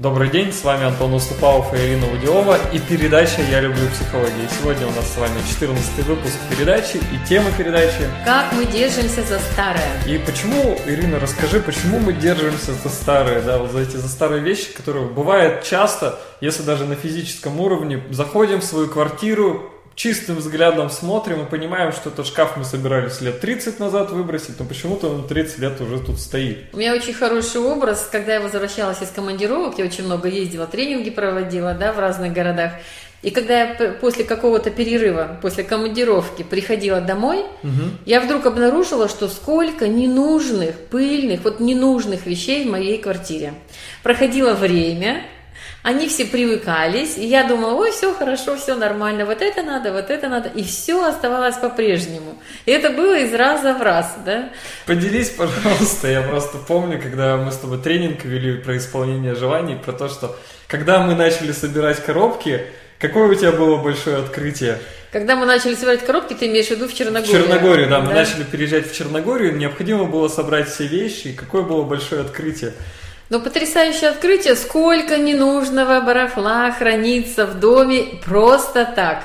Добрый день, с вами Антон Уступалов и Ирина Удилова и передача «Я люблю психологию». Сегодня у нас с вами 14 выпуск передачи и тема передачи «Как мы держимся за старое». И почему, Ирина, расскажи, почему мы держимся за старое, да, вот за эти за старые вещи, которые бывает часто, если даже на физическом уровне, заходим в свою квартиру, чистым взглядом смотрим и понимаем, что этот шкаф мы собирались лет 30 назад выбросить, но почему-то он 30 лет уже тут стоит. У меня очень хороший образ, когда я возвращалась из командировок, я очень много ездила, тренинги проводила, да, в разных городах. И когда я после какого-то перерыва, после командировки приходила домой, угу. я вдруг обнаружила, что сколько ненужных, пыльных, вот ненужных вещей в моей квартире. Проходило время, они все привыкались, и я думала, ой, все хорошо, все нормально, вот это надо, вот это надо, и все оставалось по-прежнему. И это было из раза в раз, да. Поделись, пожалуйста, я просто помню, когда мы с тобой тренинг вели про исполнение желаний, про то, что когда мы начали собирать коробки, Какое у тебя было большое открытие? Когда мы начали собирать коробки, ты имеешь в виду в Черногорию? В Черногорию, да. да. Мы начали переезжать в Черногорию, необходимо было собрать все вещи. И какое было большое открытие? Но потрясающее открытие, сколько ненужного барахла хранится в доме просто так.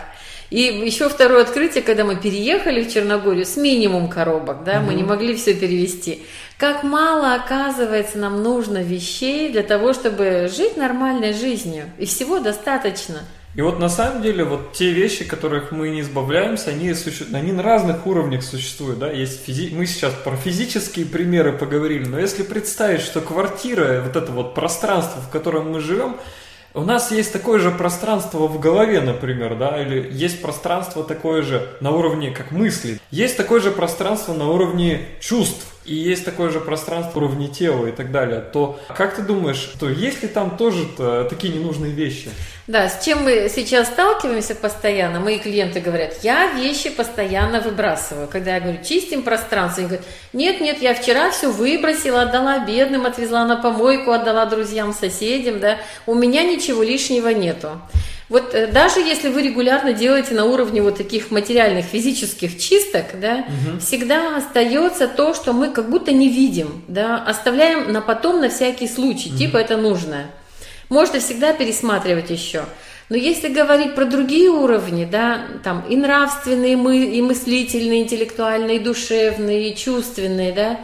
И еще второе открытие, когда мы переехали в Черногорию с минимум коробок, да, угу. мы не могли все перевести. Как мало, оказывается, нам нужно вещей для того, чтобы жить нормальной жизнью. И всего достаточно. И вот на самом деле вот те вещи, которых мы не избавляемся, они, суще... они на разных уровнях существуют. Да? Есть физи... Мы сейчас про физические примеры поговорили, но если представить, что квартира, вот это вот пространство, в котором мы живем, у нас есть такое же пространство в голове, например, да, или есть пространство такое же на уровне как мысли, есть такое же пространство на уровне чувств, и есть такое же пространство уровня тела и так далее, то как ты думаешь, то есть ли там тоже такие ненужные вещи? Да, с чем мы сейчас сталкиваемся постоянно, мои клиенты говорят, я вещи постоянно выбрасываю. Когда я говорю, чистим пространство, они говорят, нет, нет, я вчера все выбросила, отдала бедным, отвезла на помойку, отдала друзьям, соседям, да, у меня ничего лишнего нету. Вот э, даже если вы регулярно делаете на уровне вот таких материальных физических чисток, да, угу. всегда остается то, что мы как будто не видим, да, оставляем на потом на всякий случай, угу. типа это нужное. Можно всегда пересматривать еще. Но если говорить про другие уровни, да, там и нравственные, и мыслительные, интеллектуальные, и душевные, и чувственные, да,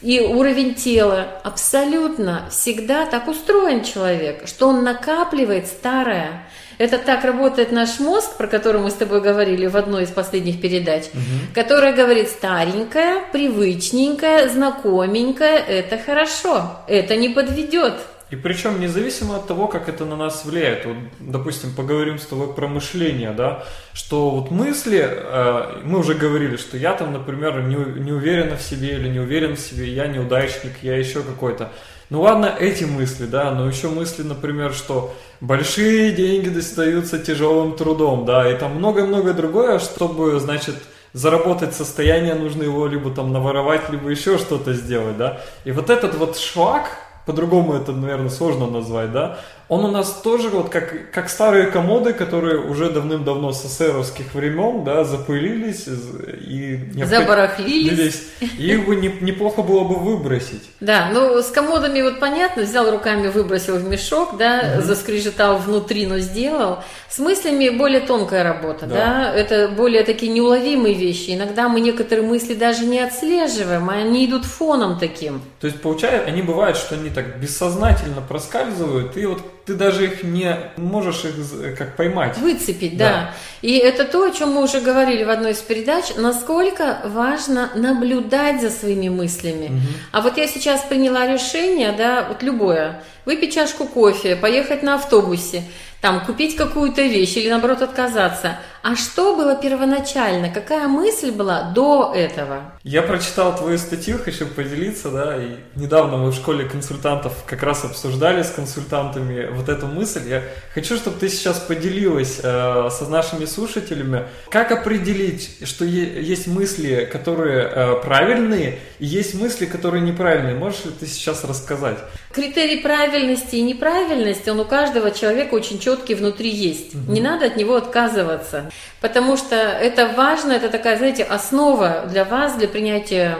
и уровень тела, абсолютно всегда так устроен человек, что он накапливает старое, это так работает наш мозг, про который мы с тобой говорили в одной из последних передач, угу. которая говорит старенькая, привычненькая, знакоменькая, это хорошо, это не подведет. И причем независимо от того, как это на нас влияет. Вот, допустим, поговорим с тобой про мышление, да, что вот мысли, э, мы уже говорили, что я там, например, не, не уверена в себе или не уверен в себе, я неудачник, я еще какой-то. Ну ладно, эти мысли, да, но еще мысли, например, что большие деньги достаются тяжелым трудом, да, и там много-много другое, чтобы, значит, заработать состояние, нужно его либо там наворовать, либо еще что-то сделать, да. И вот этот вот шаг, по-другому это, наверное, сложно назвать, да, он у нас тоже вот как, как старые комоды, которые уже давным-давно с эсеровских времен, да, запылились и... Забарахлились. И их бы не, неплохо было бы выбросить. Да, ну с комодами вот понятно, взял руками, выбросил в мешок, да, угу. заскрежетал внутри, но сделал. С мыслями более тонкая работа, да. да, это более такие неуловимые вещи. Иногда мы некоторые мысли даже не отслеживаем, а они идут фоном таким. То есть, получается, они бывают, что они так бессознательно проскальзывают, и вот ты даже их не можешь их как поймать. Выцепить, да. да. И это то, о чем мы уже говорили в одной из передач, насколько важно наблюдать за своими мыслями. Угу. А вот я сейчас приняла решение, да, вот любое, выпить чашку кофе, поехать на автобусе там, купить какую-то вещь или, наоборот, отказаться. А что было первоначально? Какая мысль была до этого? Я прочитал твою статью, хочу поделиться, да, и недавно мы в школе консультантов как раз обсуждали с консультантами вот эту мысль. Я хочу, чтобы ты сейчас поделилась э, со нашими слушателями, как определить, что есть мысли, которые э, правильные, и есть мысли, которые неправильные. Можешь ли ты сейчас рассказать? Критерий правильности и неправильности, он у каждого человека очень четкий внутри есть. Угу. Не надо от него отказываться, потому что это важно, это такая, знаете, основа для вас, для принятия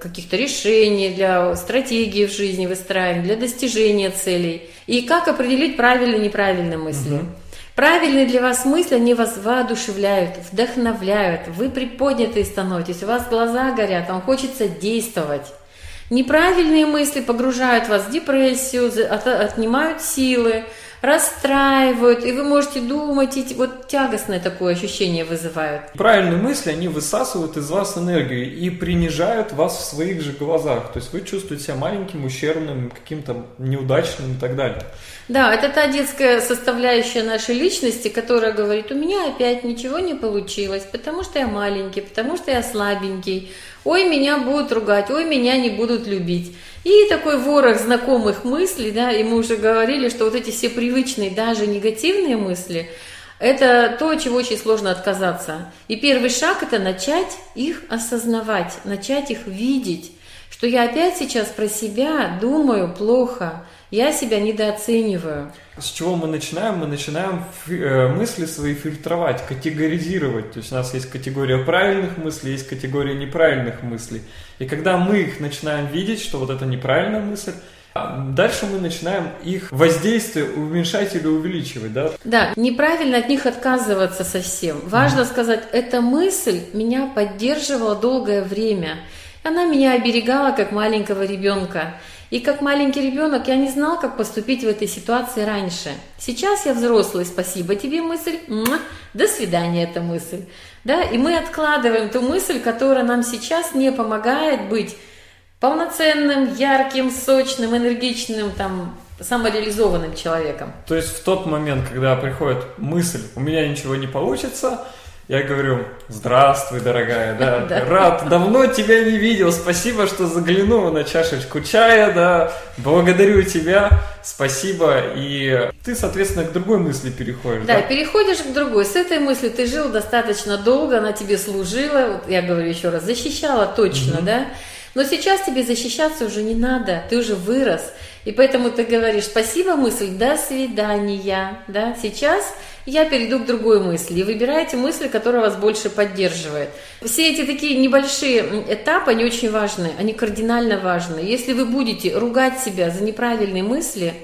каких-то решений, для стратегии в жизни выстраивания, для достижения целей. И как определить правильные и неправильные мысли. Угу. Правильные для вас мысли, они вас воодушевляют, вдохновляют, вы приподнятые становитесь, у вас глаза горят, вам хочется действовать. Неправильные мысли погружают вас в депрессию, отнимают силы, расстраивают, и вы можете думать, и вот тягостное такое ощущение вызывают. Правильные мысли, они высасывают из вас энергию и принижают вас в своих же глазах. То есть вы чувствуете себя маленьким, ущербным, каким-то неудачным и так далее. Да, это та детская составляющая нашей личности, которая говорит, у меня опять ничего не получилось, потому что я маленький, потому что я слабенький, ой, меня будут ругать, ой, меня не будут любить. И такой ворох знакомых мыслей, да, и мы уже говорили, что вот эти все привычные, даже негативные мысли, это то, от чего очень сложно отказаться. И первый шаг – это начать их осознавать, начать их видеть, что я опять сейчас про себя думаю плохо, я себя недооцениваю. С чего мы начинаем? Мы начинаем э, мысли свои фильтровать, категоризировать. То есть у нас есть категория правильных мыслей, есть категория неправильных мыслей. И когда мы их начинаем видеть, что вот это неправильная мысль, а Дальше мы начинаем их воздействие уменьшать или увеличивать, да? Да, неправильно от них отказываться совсем. Важно mm. сказать, эта мысль меня поддерживала долгое время. Она меня оберегала как маленького ребенка. И как маленький ребенок я не знал, как поступить в этой ситуации раньше. Сейчас я взрослый, спасибо тебе мысль, до свидания эта мысль. Да? И мы откладываем ту мысль, которая нам сейчас не помогает быть полноценным, ярким, сочным, энергичным, там, самореализованным человеком. То есть в тот момент, когда приходит мысль, у меня ничего не получится, я говорю, здравствуй, дорогая, да, да, рад, давно тебя не видел, спасибо, что заглянул на чашечку чая, да, благодарю тебя, спасибо, и ты, соответственно, к другой мысли переходишь. Да, да? переходишь к другой, с этой мыслью ты жил достаточно долго, она тебе служила, вот я говорю еще раз, защищала точно, угу. да, но сейчас тебе защищаться уже не надо, ты уже вырос, и поэтому ты говоришь, спасибо, мысль, до свидания, да, сейчас я перейду к другой мысли. И выбираете мысль, которая вас больше поддерживает. Все эти такие небольшие этапы, они очень важны, они кардинально важны. Если вы будете ругать себя за неправильные мысли,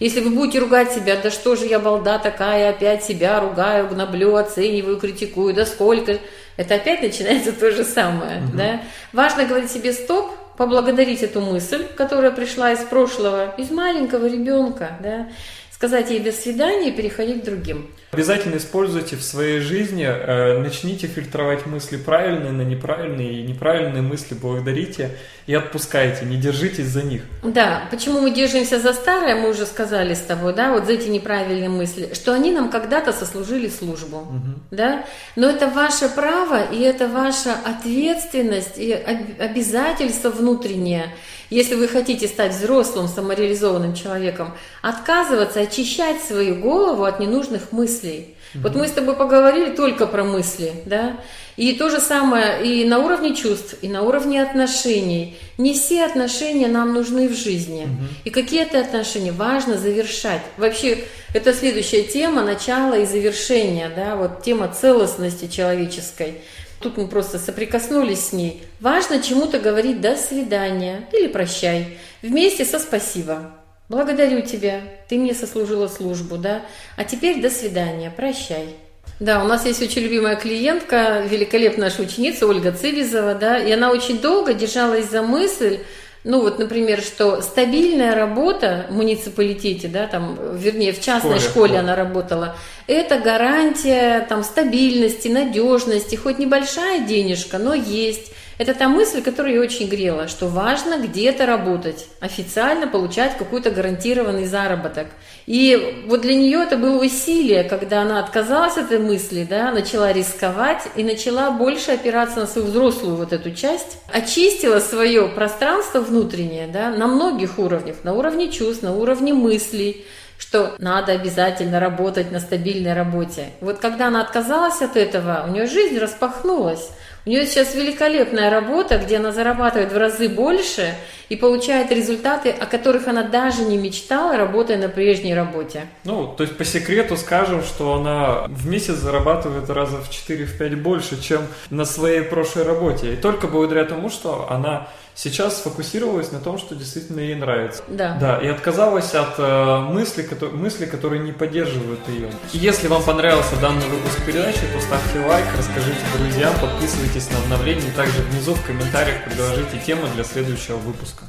если вы будете ругать себя, да что же я балда такая, опять себя ругаю, гноблю, оцениваю, критикую, да сколько, это опять начинается то же самое. Угу. Да? Важно говорить себе стоп, поблагодарить эту мысль, которая пришла из прошлого, из маленького ребенка, да, сказать ей до свидания и переходить к другим. Обязательно используйте в своей жизни, э, начните фильтровать мысли правильные на неправильные, и неправильные мысли благодарите и отпускайте, не держитесь за них. Да, почему мы держимся за старое, мы уже сказали с тобой, да, вот за эти неправильные мысли, что они нам когда-то сослужили службу, угу. да, но это ваше право и это ваша ответственность и обязательство внутреннее – если вы хотите стать взрослым, самореализованным человеком, отказываться, очищать свою голову от ненужных мыслей. Mm-hmm. Вот мы с тобой поговорили только про мысли, да? И то же самое и на уровне чувств, и на уровне отношений. Не все отношения нам нужны в жизни. Угу. И какие-то отношения важно завершать. Вообще, это следующая тема начала и завершения, да, вот тема целостности человеческой тут мы просто соприкоснулись с ней. Важно чему-то говорить «до свидания» или «прощай» вместе со «спасибо». Благодарю тебя, ты мне сослужила службу, да? А теперь до свидания, прощай. Да, у нас есть очень любимая клиентка, великолепная наша ученица Ольга Цивизова, да, и она очень долго держалась за мысль, ну вот, например, что стабильная работа в муниципалитете, да, там, вернее, в частной школе, школе она работала, это гарантия там стабильности, надежности, хоть небольшая денежка, но есть. Это та мысль, которая ее очень грела, что важно где-то работать, официально получать какой-то гарантированный заработок. И вот для нее это было усилие, когда она отказалась от этой мысли, да, начала рисковать и начала больше опираться на свою взрослую вот эту часть, очистила свое пространство внутреннее, да, на многих уровнях, на уровне чувств, на уровне мыслей, что надо обязательно работать на стабильной работе. Вот когда она отказалась от этого, у нее жизнь распахнулась. У нее сейчас великолепная работа, где она зарабатывает в разы больше и получает результаты, о которых она даже не мечтала, работая на прежней работе. Ну, то есть по секрету скажем, что она в месяц зарабатывает раза в 4-5 больше, чем на своей прошлой работе. И только благодаря тому, что она сейчас сфокусировалась на том, что действительно ей нравится. Да. Да, и отказалась от э, мысли, ко- мысли, которые не поддерживают ее. Если вам понравился данный выпуск передачи, то ставьте лайк, расскажите друзьям, подписывайтесь на обновления, и также внизу в комментариях предложите темы для следующего выпуска.